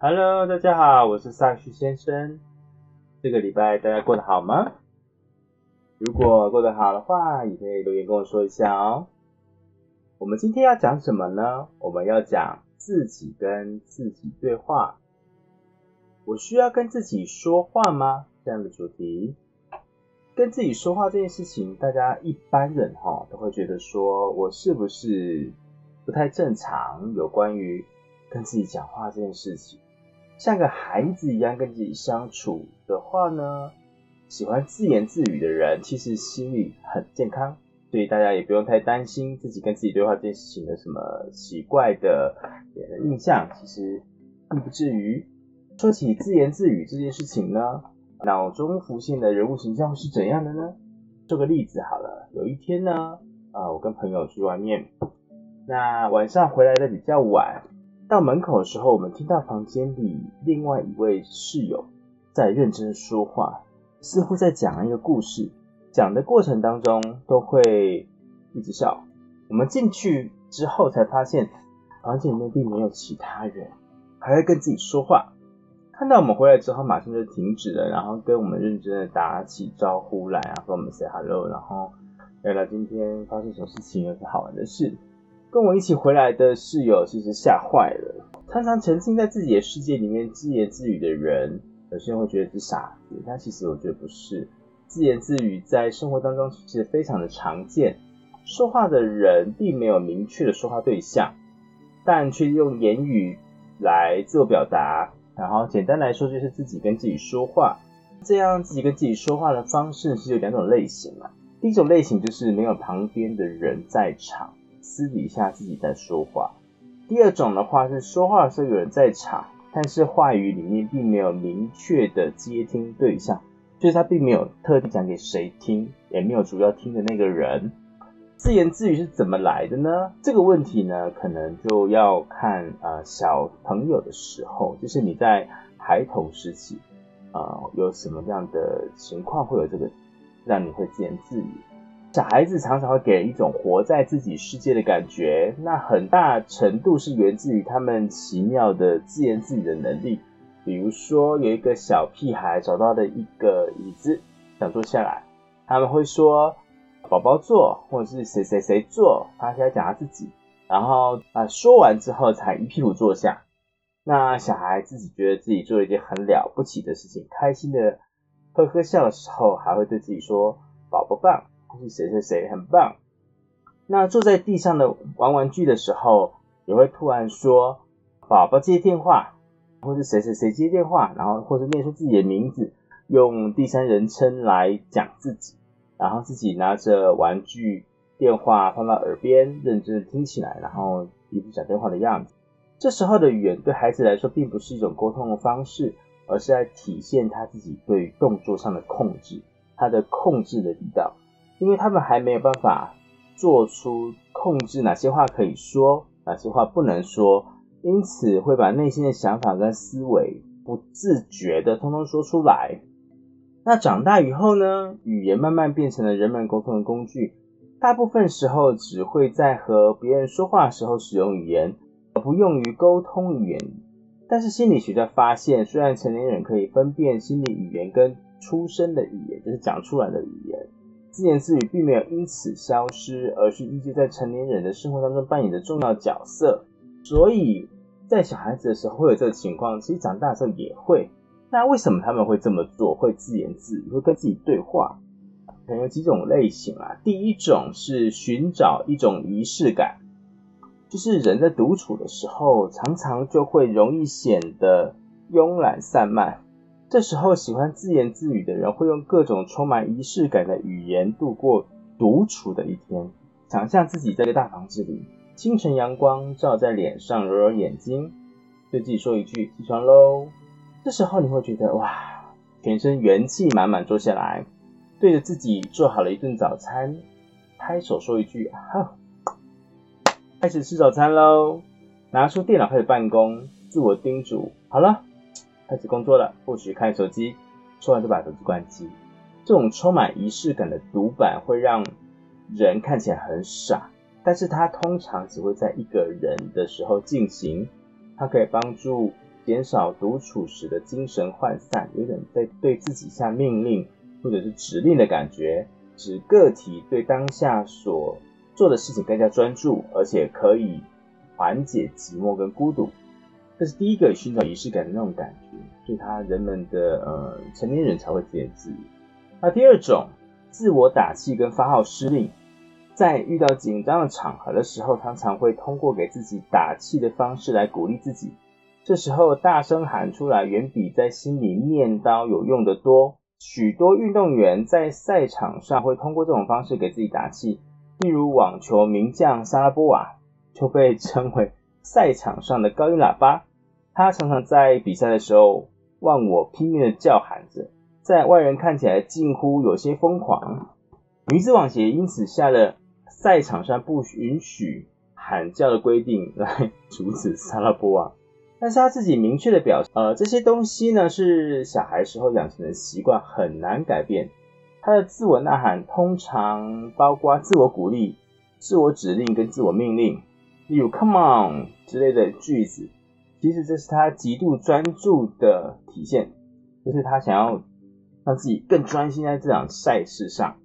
Hello，大家好，我是萨旭先生。这个礼拜大家过得好吗？如果过得好的话，也可以留言跟我说一下哦。我们今天要讲什么呢？我们要讲自己跟自己对话。我需要跟自己说话吗？这样的主题。跟自己说话这件事情，大家一般人哈都会觉得说我是不是不太正常？有关于跟自己讲话这件事情，像个孩子一样跟自己相处的话呢，喜欢自言自语的人，其实心理很健康。所以大家也不用太担心自己跟自己对话这件事情有什么奇怪的印象，其实并不至于。说起自言自语这件事情呢，脑中浮现的人物形象是怎样的呢？做个例子好了，有一天呢，啊，我跟朋友去外面，那晚上回来的比较晚，到门口的时候，我们听到房间里另外一位室友在认真说话，似乎在讲一个故事。讲的过程当中都会一直笑。我们进去之后才发现，房间里面并没有其他人，还在跟自己说话。看到我们回来之后，马上就停止了，然后跟我们认真的打起招呼来啊，跟我们 say hello，然后聊聊今天发生什么事情，有什么好玩的事。跟我一起回来的室友其实吓坏了。常常沉浸在自己的世界里面自言自语的人，有些人会觉得是傻子，但其实我觉得不是。自言自语在生活当中其实非常的常见，说话的人并没有明确的说话对象，但却用言语来自我表达。然后简单来说就是自己跟自己说话。这样自己跟自己说话的方式是有两种类型嘛。第一种类型就是没有旁边的人在场，私底下自己在说话。第二种的话是说话的时候有人在场，但是话语里面并没有明确的接听对象。就是他并没有特地讲给谁听，也没有主要听的那个人。自言自语是怎么来的呢？这个问题呢，可能就要看呃小朋友的时候，就是你在孩童时期，啊有什么样的情况会有这个让你会自言自语？小孩子常常会给人一种活在自己世界的感觉，那很大程度是源自于他们奇妙的自言自语的能力。比如说，有一个小屁孩找到的一个椅子，想坐下来，他们会说“宝宝坐”或者是“谁谁谁坐”，他先讲他自己，然后啊说完之后才一屁股坐下。那小孩自己觉得自己做了一件很了不起的事情，开心的呵呵笑的时候，还会对自己说“宝宝棒”或是“谁谁谁很棒”。那坐在地上的玩玩具的时候，也会突然说“宝宝接电话”。或是谁谁谁接电话，然后或是念出自己的名字，用第三人称来讲自己，然后自己拿着玩具电话放到耳边，认真的听起来，然后一副讲电话的样子。这时候的语言对孩子来说，并不是一种沟通的方式，而是在体现他自己对动作上的控制，他的控制的力道。因为他们还没有办法做出控制哪些话可以说，哪些话不能说。因此会把内心的想法跟思维不自觉的通通说出来。那长大以后呢？语言慢慢变成了人们沟通的工具，大部分时候只会在和别人说话的时候使用语言，而不用于沟通语言。但是心理学家发现，虽然成年人可以分辨心理语言跟出生的语言，就是讲出来的语言，自言自语并没有因此消失，而是依旧在成年人的生活当中扮演着重要角色。所以在小孩子的时候会有这个情况，其实长大的时候也会。那为什么他们会这么做？会自言自语，会跟自己对话？可能有几种类型啊。第一种是寻找一种仪式感，就是人在独处的时候，常常就会容易显得慵懒散漫，这时候喜欢自言自语的人会用各种充满仪式感的语言度过独处的一天。想象自己在个大房子里，清晨阳光照在脸上，揉揉眼睛，对自己说一句“起床喽”。这时候你会觉得哇，全身元气满满，坐下来，对着自己做好了一顿早餐，拍手说一句“好”，开始吃早餐喽。拿出电脑开始办公，自我叮嘱：好了，开始工作了。或许看手机，说完就把手机关机。这种充满仪式感的读版会让。人看起来很傻，但是它通常只会在一个人的时候进行。它可以帮助减少独处时的精神涣散，有点在对自己下命令或者是指令的感觉，使个体对当下所做的事情更加专注，而且可以缓解寂寞跟孤独。这是第一个寻找仪式感的那种感觉，所以他人们的呃成年人才会自言自语。那第二种，自我打气跟发号施令。在遇到紧张的场合的时候，常常会通过给自己打气的方式来鼓励自己。这时候大声喊出来，远比在心里念叨有用的多。许多运动员在赛场上会通过这种方式给自己打气，例如网球名将萨拉波娃就被称为赛场上的高音喇叭。他常常在比赛的时候忘我拼命的叫喊着，在外人看起来近乎有些疯狂。女子网协因此下了。赛场上不允许喊叫的规定来阻止萨拉波娃，但是他自己明确的表示，呃，这些东西呢是小孩时候养成的习惯，很难改变。他的自我呐喊通常包括自我鼓励、自我指令跟自我命令，例如 “come on” 之类的句子。其实这是他极度专注的体现，就是他想要让自己更专心在这场赛事上。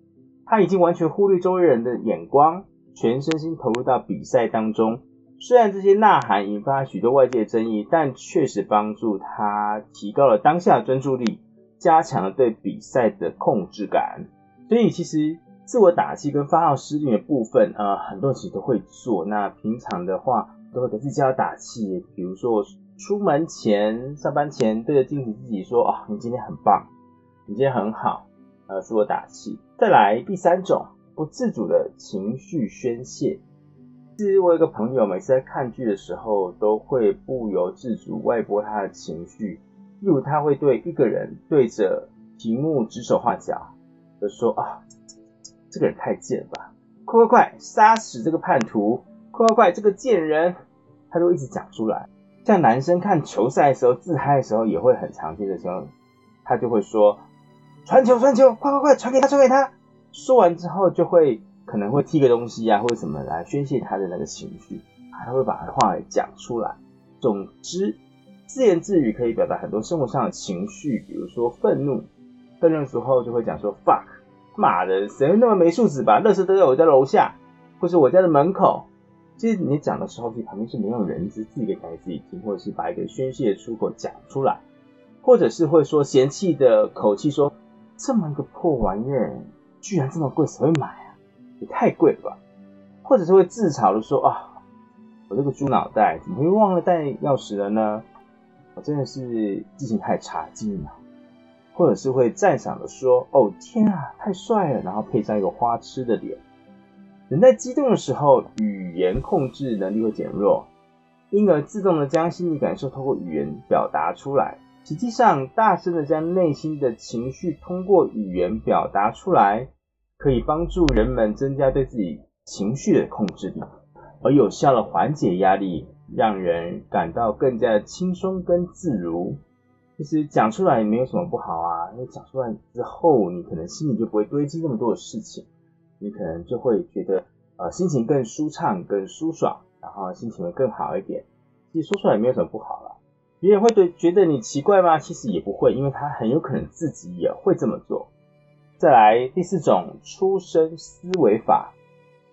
他已经完全忽略周围人的眼光，全身心投入到比赛当中。虽然这些呐喊引发许多外界争议，但确实帮助他提高了当下的专注力，加强了对比赛的控制感。所以，其实自我打气跟发号施令的部分，呃，很多人其实都会做。那平常的话，都会给自己加打气，比如说出门前、上班前，对着镜子自己说：“啊，你今天很棒，你今天很好。”呃，自我打气。再来第三种，不自主的情绪宣泄。其实我有个朋友，每次在看剧的时候，都会不由自主外播他的情绪。例如，他会对一个人对着屏幕指手画脚，就说：“啊，这个人太贱吧！快快快，杀死这个叛徒！快快快，这个贱人！”他就一直讲出来。像男生看球赛的时候，自嗨的时候，也会很常见的时候，他就会说。传球，传球，快快快，传给他，传给他。说完之后，就会可能会踢个东西啊，或者什么来宣泄他的那个情绪，他会把话讲出来。总之，自言自语可以表达很多生活上的情绪，比如说愤怒，愤怒的时候就会讲说 fuck，妈的，谁那么没素质，吧垃圾都在我家楼下，或是我家的门口。其实你讲的时候，其实旁边是没有人，是自己给自己听，或者是把一个宣泄的出口讲出来，或者是会说嫌弃的口气说。这么一个破玩意儿，居然这么贵，谁会买啊？也太贵了吧！或者是会自嘲的说啊，我这个猪脑袋怎么会忘了带钥匙了呢？我真的是记性太差，记忆脑。或者是会赞赏的说，哦天啊，太帅了！然后配上一个花痴的脸。人在激动的时候，语言控制能力会减弱，因而自动的将心理感受通过语言表达出来。实际上，大声的将内心的情绪通过语言表达出来，可以帮助人们增加对自己情绪的控制力，而有效的缓解压力，让人感到更加的轻松跟自如。其实讲出来也没有什么不好啊，因为讲出来之后，你可能心里就不会堆积那么多的事情，你可能就会觉得呃心情更舒畅、更舒爽，然后心情会更好一点。其实说出来也没有什么不好了。别人会对觉得你奇怪吗？其实也不会，因为他很有可能自己也会这么做。再来第四种出生思维法，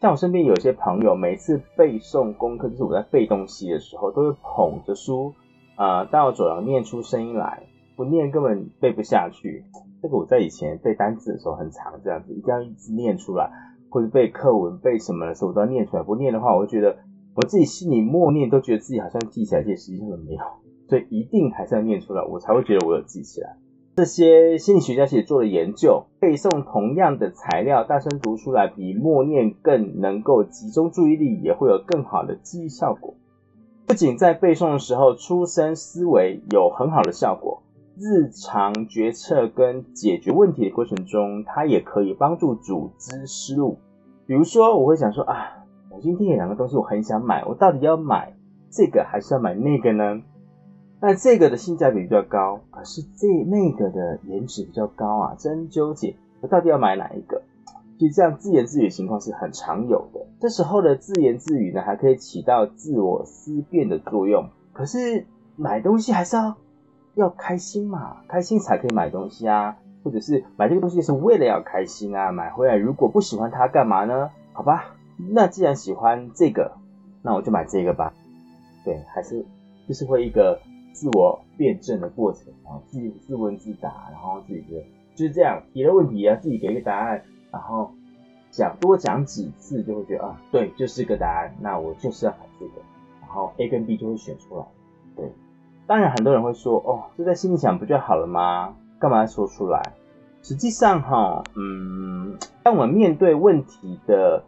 像我身边有些朋友，每次背诵功课，就是我在背东西的时候，都会捧着书啊到走廊念出声音来，不念根本背不下去。这个我在以前背单词的时候很常这样子，一定要一直念出来，或者背课文背什么的时候都要念出来，不念的话，我就觉得我自己心里默念都觉得自己好像记起来，这实际上没有。所以一定还是要念出来，我才会觉得我有记起来。这些心理学家其实做了研究，背诵同样的材料，大声读出来比默念更能够集中注意力，也会有更好的记忆效果。不仅在背诵的时候出声思维有很好的效果，日常决策跟解决问题的过程中，它也可以帮助组织思路。比如说，我会想说啊，我今天有两个东西我很想买，我到底要买这个还是要买那个呢？那这个的性价比比较高，可是这那个的颜值比较高啊，真纠结，我到底要买哪一个？其实这样自言自语情况是很常有的。这时候的自言自语呢，还可以起到自我思辨的作用。可是买东西还是要要开心嘛，开心才可以买东西啊。或者是买这个东西是为了要开心啊，买回来如果不喜欢它干嘛呢？好吧，那既然喜欢这个，那我就买这个吧。对，还是就是会一个自我辩证的过程，然后自自问自答，然后自己的就是这样提了问题要自己给一个答案。然后讲多讲几次，就会觉得啊，对，就是个答案。那我就是要买这个，然后 A 跟 B 就会选出来。对，当然很多人会说，哦，就在心里想不就好了吗？干嘛要说出来？实际上哈，嗯，当我们面对问题的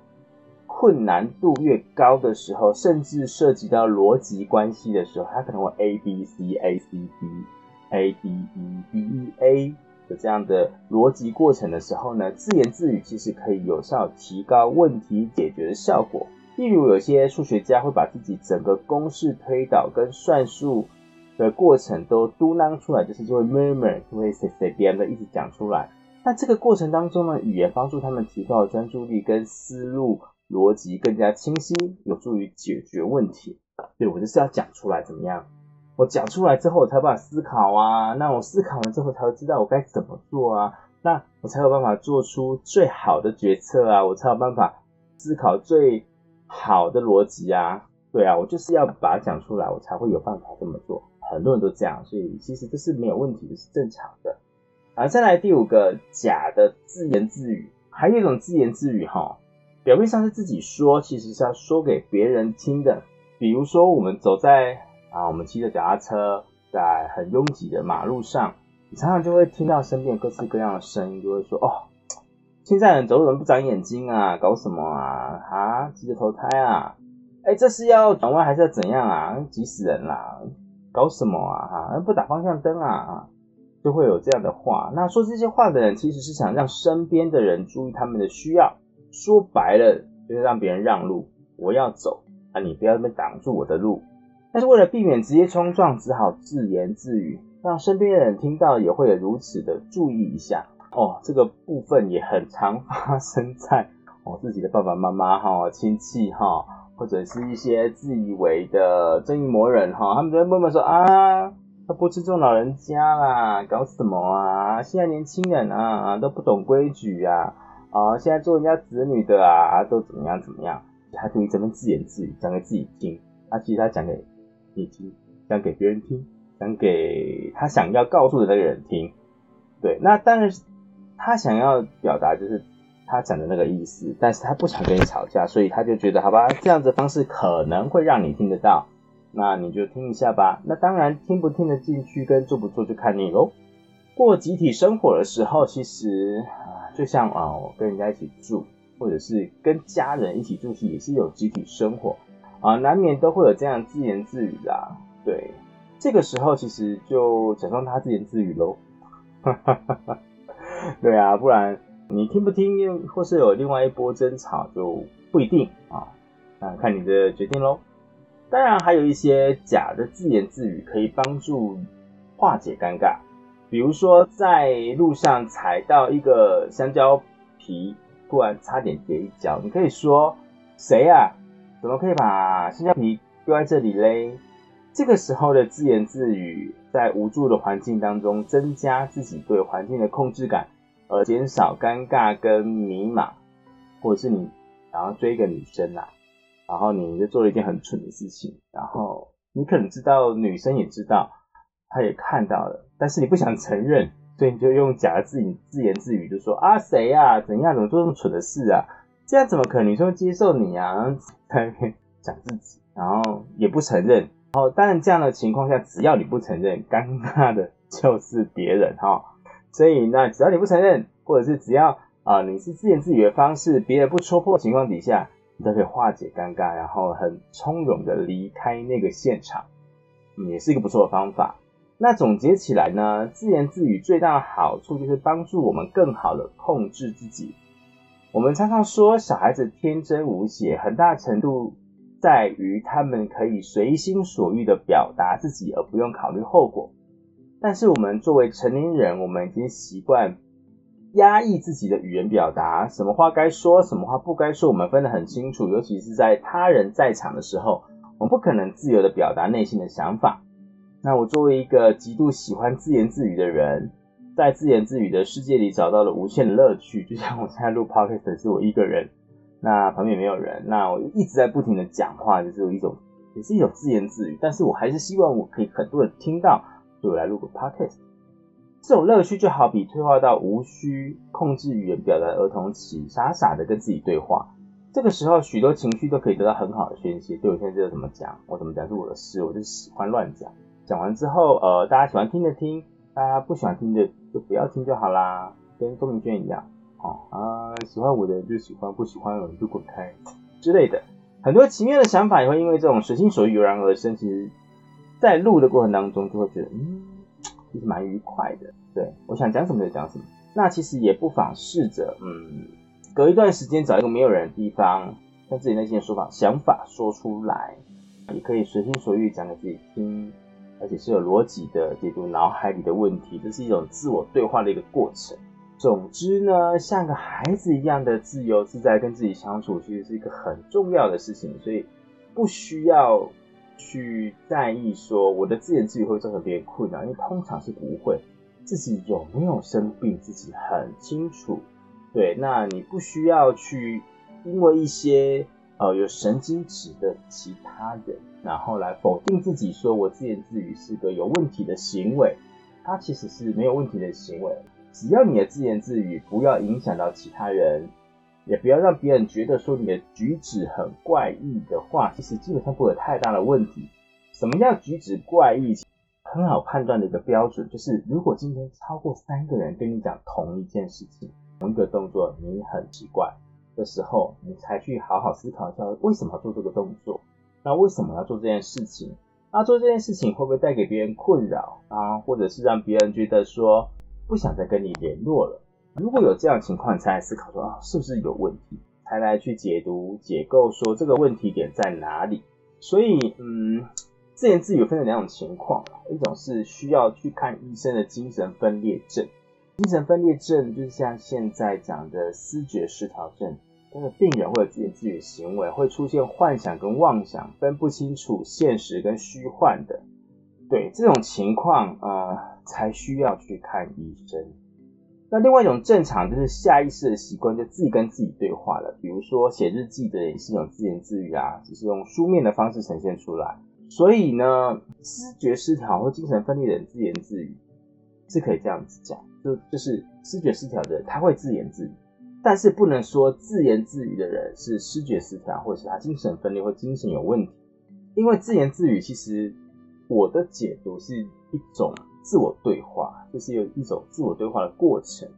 困难度越高的时候，甚至涉及到逻辑关系的时候，它可能会 A B C A C B A D E B E A。的这样的逻辑过程的时候呢，自言自语其实可以有效提高问题解决的效果。例如，有些数学家会把自己整个公式推导跟算术的过程都嘟囔出来，就是就会 murmur，就会随随便的一直讲出来。那这个过程当中呢，语言帮助他们提高专注力跟思路逻辑更加清晰，有助于解决问题。对我就是要讲出来，怎么样？我讲出来之后，我才有办法思考啊。那我思考完之后，才会知道我该怎么做啊。那我才有办法做出最好的决策啊。我才有办法思考最好的逻辑啊。对啊，我就是要把它讲出来，我才会有办法这么做。很多人都这样，所以其实这是没有问题的，是正常的。啊，再来第五个假的自言自语，还有一种自言自语哈，表面上是自己说，其实是要说给别人听的。比如说我们走在啊，我们骑着脚踏车在很拥挤的马路上，你常常就会听到身边各式各样的声音，就会说：“哦，现在人走路人不长眼睛啊，搞什么啊？啊，急着投胎啊？哎，这是要转弯还是要怎样啊？急死人啦！搞什么啊？哈，不打方向灯啊？就会有这样的话。那说这些话的人，其实是想让身边的人注意他们的需要。说白了，就是让别人让路，我要走啊，你不要那边挡住我的路。”但是为了避免直接冲撞，只好自言自语，让身边的人听到也会如此的注意一下哦。这个部分也很常发生在我 自己的爸爸妈妈哈、亲戚哈，或者是一些自以为的正义魔人哈，他们都会默默说啊，他不尊重老人家啦，搞什么啊？现在年轻人啊都不懂规矩啊，啊，现在做人家子女的啊都怎么样怎么样？他就这么自言自语讲给自己听，啊，其实他讲给。你听，讲给别人听，讲给他想要告诉的那个人听。对，那当然，他想要表达就是他讲的那个意思，但是他不想跟你吵架，所以他就觉得好吧，这样子方式可能会让你听得到，那你就听一下吧。那当然，听不听得进去跟做不做就看你喽。过集体生活的时候，其实啊，就像啊，我跟人家一起住，或者是跟家人一起住，也是有集体生活。啊，难免都会有这样自言自语啦。对，这个时候其实就假装他自言自语喽。对啊，不然你听不听，或是有另外一波争吵，就不一定啊。那看你的决定喽。当然，还有一些假的自言自语可以帮助化解尴尬。比如说，在路上踩到一个香蕉皮，突然差点跌一跤，你可以说：“谁呀？”怎么可以把香蕉皮丢在这里嘞？这个时候的自言自语，在无助的环境当中，增加自己对环境的控制感，而减少尴尬跟迷茫。或者是你想要追一个女生啊，然后你就做了一件很蠢的事情，然后你可能知道女生也知道，她也看到了，但是你不想承认，所以你就用假的自语自言自语，就说啊谁呀，怎样，怎么做这么蠢的事啊？这样怎么可能女生会接受你啊？在那边讲自己，然后也不承认。然后当然这样的情况下，只要你不承认，尴尬的就是别人哈。所以那只要你不承认，或者是只要啊你是自言自语的方式，别人不戳破的情况底下，你都可以化解尴尬，然后很从容的离开那个现场，也是一个不错的方法。那总结起来呢，自言自语最大的好处就是帮助我们更好的控制自己。我们常常说小孩子天真无邪，很大程度在于他们可以随心所欲的表达自己，而不用考虑后果。但是我们作为成年人，我们已经习惯压抑自己的语言表达，什么话该说，什么话不该说，我们分得很清楚。尤其是在他人在场的时候，我们不可能自由的表达内心的想法。那我作为一个极度喜欢自言自语的人，在自言自语的世界里找到了无限的乐趣。就像我现在录 podcast 是我一个人，那旁边没有人，那我一直在不停的讲话，就是有一种也是一种自言自语。但是我还是希望我可以很多人听到。所以我来录个 podcast，这种乐趣就好比退化到无需控制语言表达儿童期，傻傻的跟自己对话。这个时候，许多情绪都可以得到很好的宣泄。对我现在知道怎么讲，我怎么讲是我的事，我就喜欢乱讲。讲完之后，呃，大家喜欢听的听，大家不喜欢听的就不要听就好啦，跟钟明轩一样。哦啊，喜欢我的人就喜欢，不喜欢的人就滚开之类的。很多奇妙的想法也会因为这种随心所欲油然而生。其实。在录的过程当中，就会觉得，嗯，其实蛮愉快的。对我想讲什么就讲什么。那其实也不妨试着，嗯，隔一段时间找一个没有人的地方，将自己内心的说法、想法说出来，也可以随心所欲讲给自己听，而且是有逻辑的解读脑海里的问题，这是一种自我对话的一个过程。总之呢，像个孩子一样的自由自在跟自己相处，其实是一个很重要的事情，所以不需要。去在意说我的自言自语会造成别人困扰，因为通常是不会。自己有没有生病，自己很清楚。对，那你不需要去因为一些呃有神经质的其他人，然后来否定自己，说我自言自语是个有问题的行为。它其实是没有问题的行为，只要你的自言自语不要影响到其他人。也不要让别人觉得说你的举止很怪异的话，其实基本上不会有太大的问题。什么叫举止怪异？很好判断的一个标准就是，如果今天超过三个人跟你讲同一件事情、同一个动作，你很奇怪的时候，你才去好好思考一下为什么要做这个动作，那为什么要做这件事情？那做这件事情会不会带给别人困扰啊？或者是让别人觉得说不想再跟你联络了？如果有这样情况，才来思考说啊，是不是有问题，才来去解读、解构说这个问题点在哪里。所以，嗯，自言自语分成两种情况，一种是需要去看医生的精神分裂症。精神分裂症就是像现在讲的思觉失调症，他的病人会有自言自语行为，会出现幻想跟妄想，分不清楚现实跟虚幻的。对这种情况，呃，才需要去看医生。那另外一种正常就是下意识的习惯，就自己跟自己对话了。比如说写日记的也是一种自言自语啊，只是用书面的方式呈现出来。所以呢，知觉失调或精神分裂的人自言自语是可以这样子讲，就就是视觉失调的人他会自言自语，但是不能说自言自语的人是视觉失调，或者是他精神分裂或精神有问题。因为自言自语其实我的解读是一种。自我对话就是有一种自我对话的过程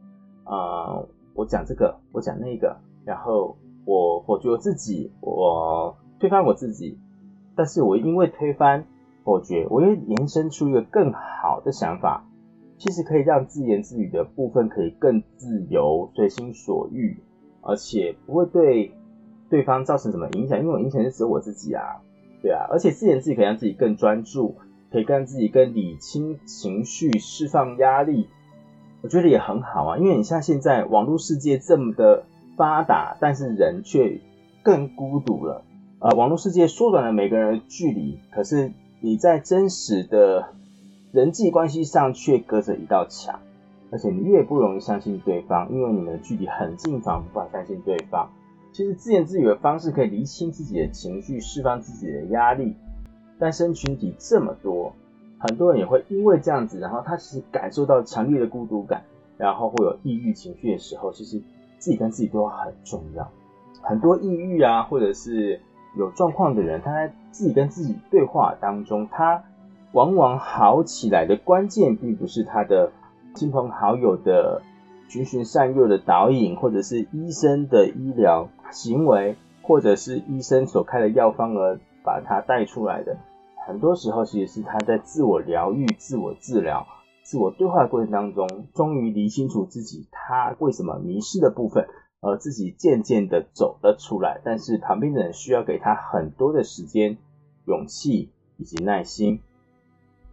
啊，我讲这个，我讲那个，然后我否决我自己，我推翻我自己，但是我因为推翻否决，我又延伸出一个更好的想法，其实可以让自言自语的部分可以更自由、随心所欲，而且不会对对方造成什么影响，因为我影响是指我自己啊，对啊，而且自言自语可以让自己更专注。可以让自己更理清情绪、释放压力，我觉得也很好啊。因为你像现在网络世界这么的发达，但是人却更孤独了。呃，网络世界缩短了每个人的距离，可是你在真实的人际关系上却隔着一道墙，而且你越不容易相信对方，因为你们的距离很近，反而无法相信对方。其实自言自语的方式可以理清自己的情绪，释放自己的压力。单身群体这么多，很多人也会因为这样子，然后他其实感受到强烈的孤独感，然后会有抑郁情绪的时候，其实自己跟自己对话很重要。很多抑郁啊，或者是有状况的人，他在自己跟自己对话当中，他往往好起来的关键，并不是他的亲朋好友的循循善诱的导引，或者是医生的医疗行为，或者是医生所开的药方而把他带出来的。很多时候，其实是他在自我疗愈、自我治疗、自我对话的过程当中，终于理清楚自己他为什么迷失的部分，而自己渐渐的走了出来。但是旁边的人需要给他很多的时间、勇气以及耐心。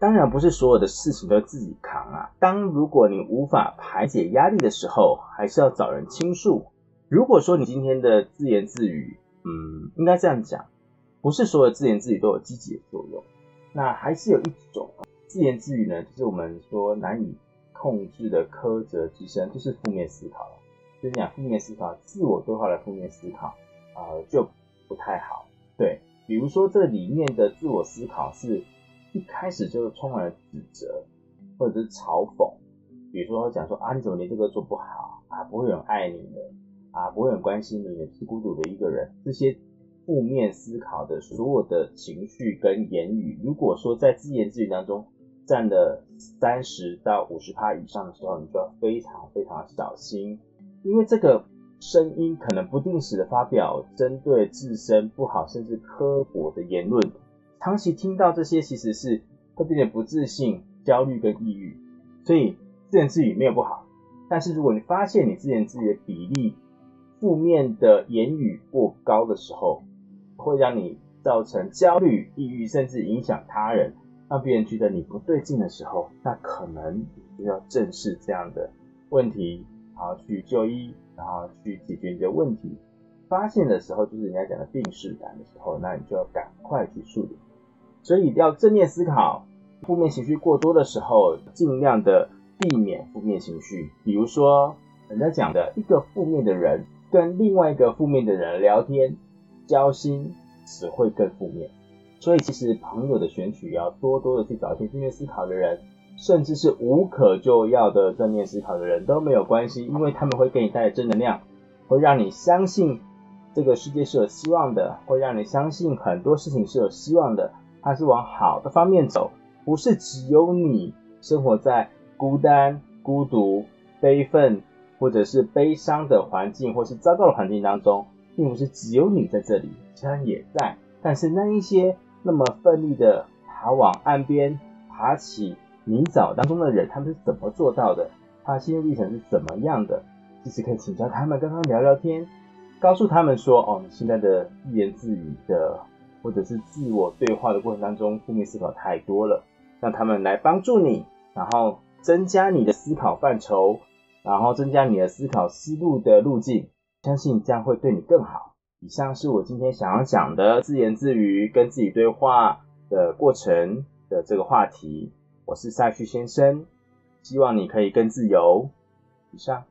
当然，不是所有的事情都自己扛啊。当如果你无法排解压力的时候，还是要找人倾诉。如果说你今天的自言自语，嗯，应该这样讲。不是所有自言自语都有积极的作用，那还是有一种自言自语呢，就是我们说难以控制的苛责之声，就是负面思考。就是讲负面思考，自我对话的负面思考，呃，就不太好。对，比如说这里面的自我思考是一开始就充满了指责或者是嘲讽，比如说讲说啊，你怎么连这个做不好啊？不会有人爱你的啊？不会有人关心你，是孤独的一个人，这些。负面思考的所有的情绪跟言语，如果说在自言自语当中占了三十到五十趴以上的时候，你就要非常非常小心，因为这个声音可能不定时的发表针对自身不好甚至刻薄的言论，长期听到这些其实是会变得不自信、焦虑跟抑郁。所以自言自语没有不好，但是如果你发现你自言自语的比例负面的言语过高的时候，会让你造成焦虑、抑郁，甚至影响他人，让别人觉得你不对劲的时候，那可能就要正视这样的问题，然后去就医，然后去解决你的问题。发现的时候就是人家讲的病逝感的时候，那你就要赶快去处理。所以要正面思考，负面情绪过多的时候，尽量的避免负面情绪。比如说，人家讲的一个负面的人跟另外一个负面的人聊天。交心只会更负面，所以其实朋友的选取要多多的去找一些正面思考的人，甚至是无可救药的正面思考的人都没有关系，因为他们会给你带来正能量，会让你相信这个世界是有希望的，会让你相信很多事情是有希望的，它是往好的方面走，不是只有你生活在孤单、孤独、悲愤或者是悲伤的环境，或是糟糕的环境当中。并不是只有你在这里，其他人也在。但是那一些那么奋力的爬往岸边、爬起泥沼当中的人，他们是怎么做到的？他心路历程是怎么样的？其实可以请教他们，跟他们聊聊天，告诉他们说：哦，你现在的自言自语的，或者是自我对话的过程当中，负面思考太多了，让他们来帮助你，然后增加你的思考范畴，然后增加你的思考思路的路径。相信这样会对你更好。以上是我今天想要讲的自言自语跟自己对话的过程的这个话题。我是赛旭先生，希望你可以更自由。以上。